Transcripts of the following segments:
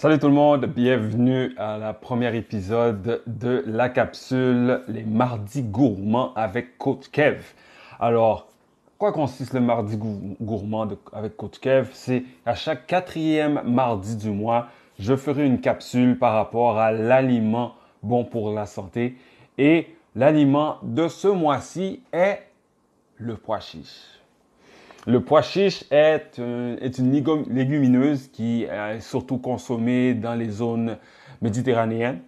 Salut tout le monde, bienvenue à la première épisode de la capsule Les Mardis Gourmands avec Coach Kev. Alors, quoi consiste le Mardi Gourmand avec Coach Kev? C'est à chaque quatrième mardi du mois, je ferai une capsule par rapport à l'aliment bon pour la santé. Et l'aliment de ce mois-ci est le pois chiche. Le pois chiche est, une légumineuse qui est surtout consommée dans les zones méditerranéennes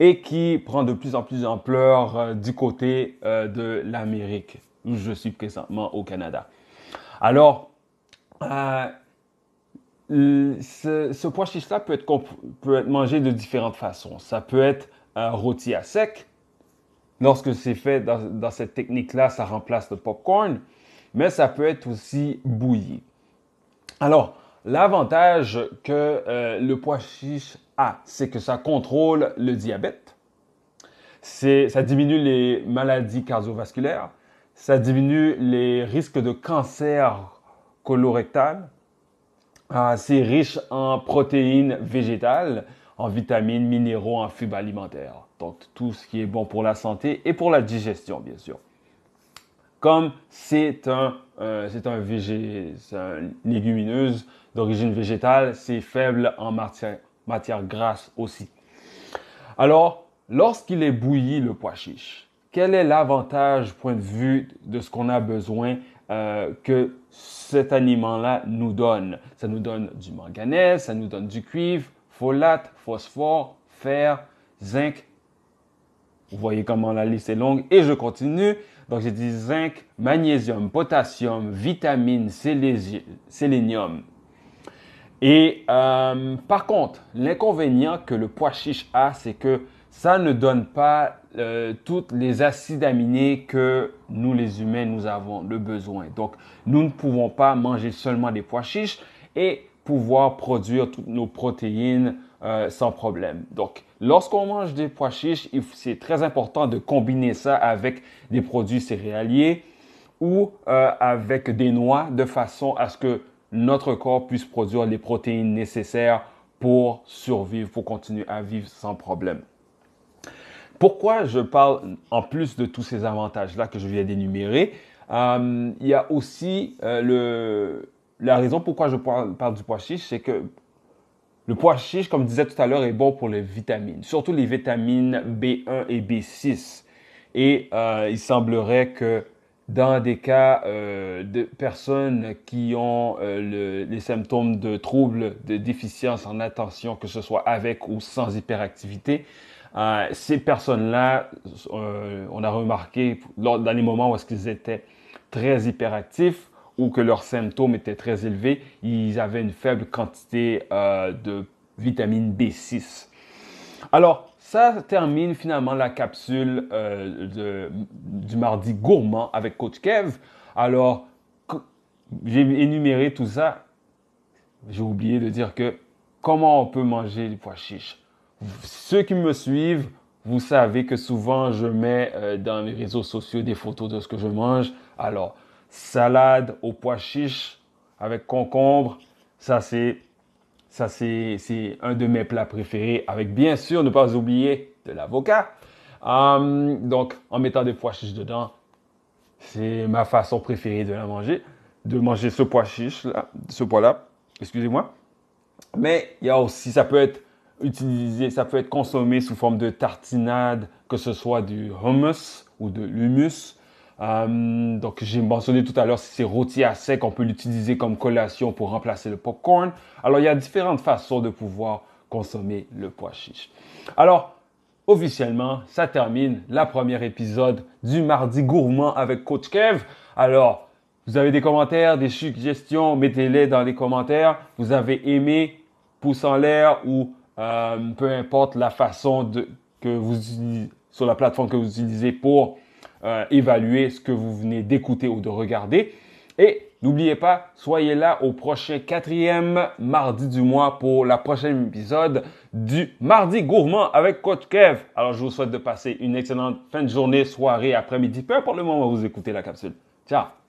et qui prend de plus en plus d'ampleur euh, du côté euh, de l'Amérique, où je suis présentement au Canada. Alors, euh, ce, pois chiche-là peut être, mangé de différentes façons. Ça peut être rôti à sec. Lorsque c'est fait dans, dans cette technique-là, ça remplace le popcorn mais ça peut être aussi bouilli. Alors, l'avantage que euh, le pois chiche a, c'est que ça contrôle le diabète, ça diminue les maladies cardiovasculaires, ça diminue les risques de cancer colorectal, ah, c'est riche en protéines végétales, en vitamines, minéraux, en fibres alimentaires. Donc, tout ce qui est bon pour la santé et pour la digestion, bien sûr comme c'est un, euh, un, légumineuse d'origine végétale, c'est faible en matière, matière grasse aussi. Alors, lorsqu'il est bouilli, le pois chiche, quel est l'avantage, point de vue de ce qu'on a besoin euh, que cet aliment-là nous donne? Ça nous donne du manganèse, ça nous donne du cuivre, folate, phosphore, fer, zinc. Vous voyez comment la liste est longue et je continue. Donc, j'ai dit zinc, magnésium, potassium, vitamine, sélénium. Et euh, par contre, l'inconvénient que le pois chiche a, c'est que ça ne donne pas euh, tous les acides aminés que nous, les humains, nous avons le besoin. Donc, nous ne pouvons pas manger seulement des pois chiches et pouvoir produire toutes nos protéines euh, sans problème. Donc, lorsqu'on mange des pois chiches, c'est très important de combiner ça avec des produits céréaliers ou euh, avec des noix de façon à ce que notre corps puisse produire les protéines nécessaires pour survivre, pour continuer à vivre sans problème. Pourquoi je parle en plus de tous ces avantages-là que je viens d'énumérer? Euh, Il y a aussi la raison pourquoi je parle du pois chiche, c'est que le pois chiche, comme je disais tout à l'heure, est bon pour les vitamines, surtout les vitamines B1 et B6. Et euh, il semblerait que dans des cas euh, de personnes qui ont euh, les symptômes de troubles de déficience en attention, que ce soit avec ou sans hyperactivité, ces personnes-là, on a remarqué dans les moments où est-ce étaient très hyperactifs, ou que leurs symptômes étaient très élevés, ils avaient une faible quantité euh, de vitamine B6. Alors, ça termine finalement la capsule euh, du mardi gourmand avec Coach Kev. Alors, j'ai énuméré tout ça. J'ai oublié de dire que comment on peut manger du pois chiches. Ceux qui me suivent, vous savez que souvent je mets euh, dans les réseaux sociaux des photos de ce que je mange. Alors, salade au pois chiche avec concombre. Ça, c'est, ça, c'est, c'est un de mes plats préférés. Avec bien sûr, ne pas oublier de l'avocat. Hum, donc, en mettant des pois chiches dedans, c'est ma façon préférée de la manger. De manger ce pois chiche là, ce pois là. Excusez-moi. Mais il y a aussi, ça peut être utilisé, ça peut être consommé sous forme de tartinade, que ce soit du hummus ou de l'humus. Euh, donc, j'ai mentionné tout à l'heure, si c'est rôti à sec, on peut l'utiliser comme collation pour remplacer le popcorn. Alors, il y a différentes façons de pouvoir consommer le pois chiche. Alors, officiellement, ça termine la première épisode du Mardi Gourmand avec Coach Kev. Alors, vous avez des commentaires, des suggestions, mettez-les dans les commentaires. Vous avez aimé, pouce en l'air ou euh, peu importe la façon de, que vous sur la plateforme que vous utilisez pour euh, évaluer ce que vous venez d'écouter ou de regarder. Et n'oubliez pas, soyez là au prochain quatrième mardi du mois pour la prochaine épisode du Mardi Gourmand avec Coach Kev. Alors, je vous souhaite de passer une excellente fin de journée, soirée, après-midi, peu importe le moment où vous écoutez la capsule. Ciao!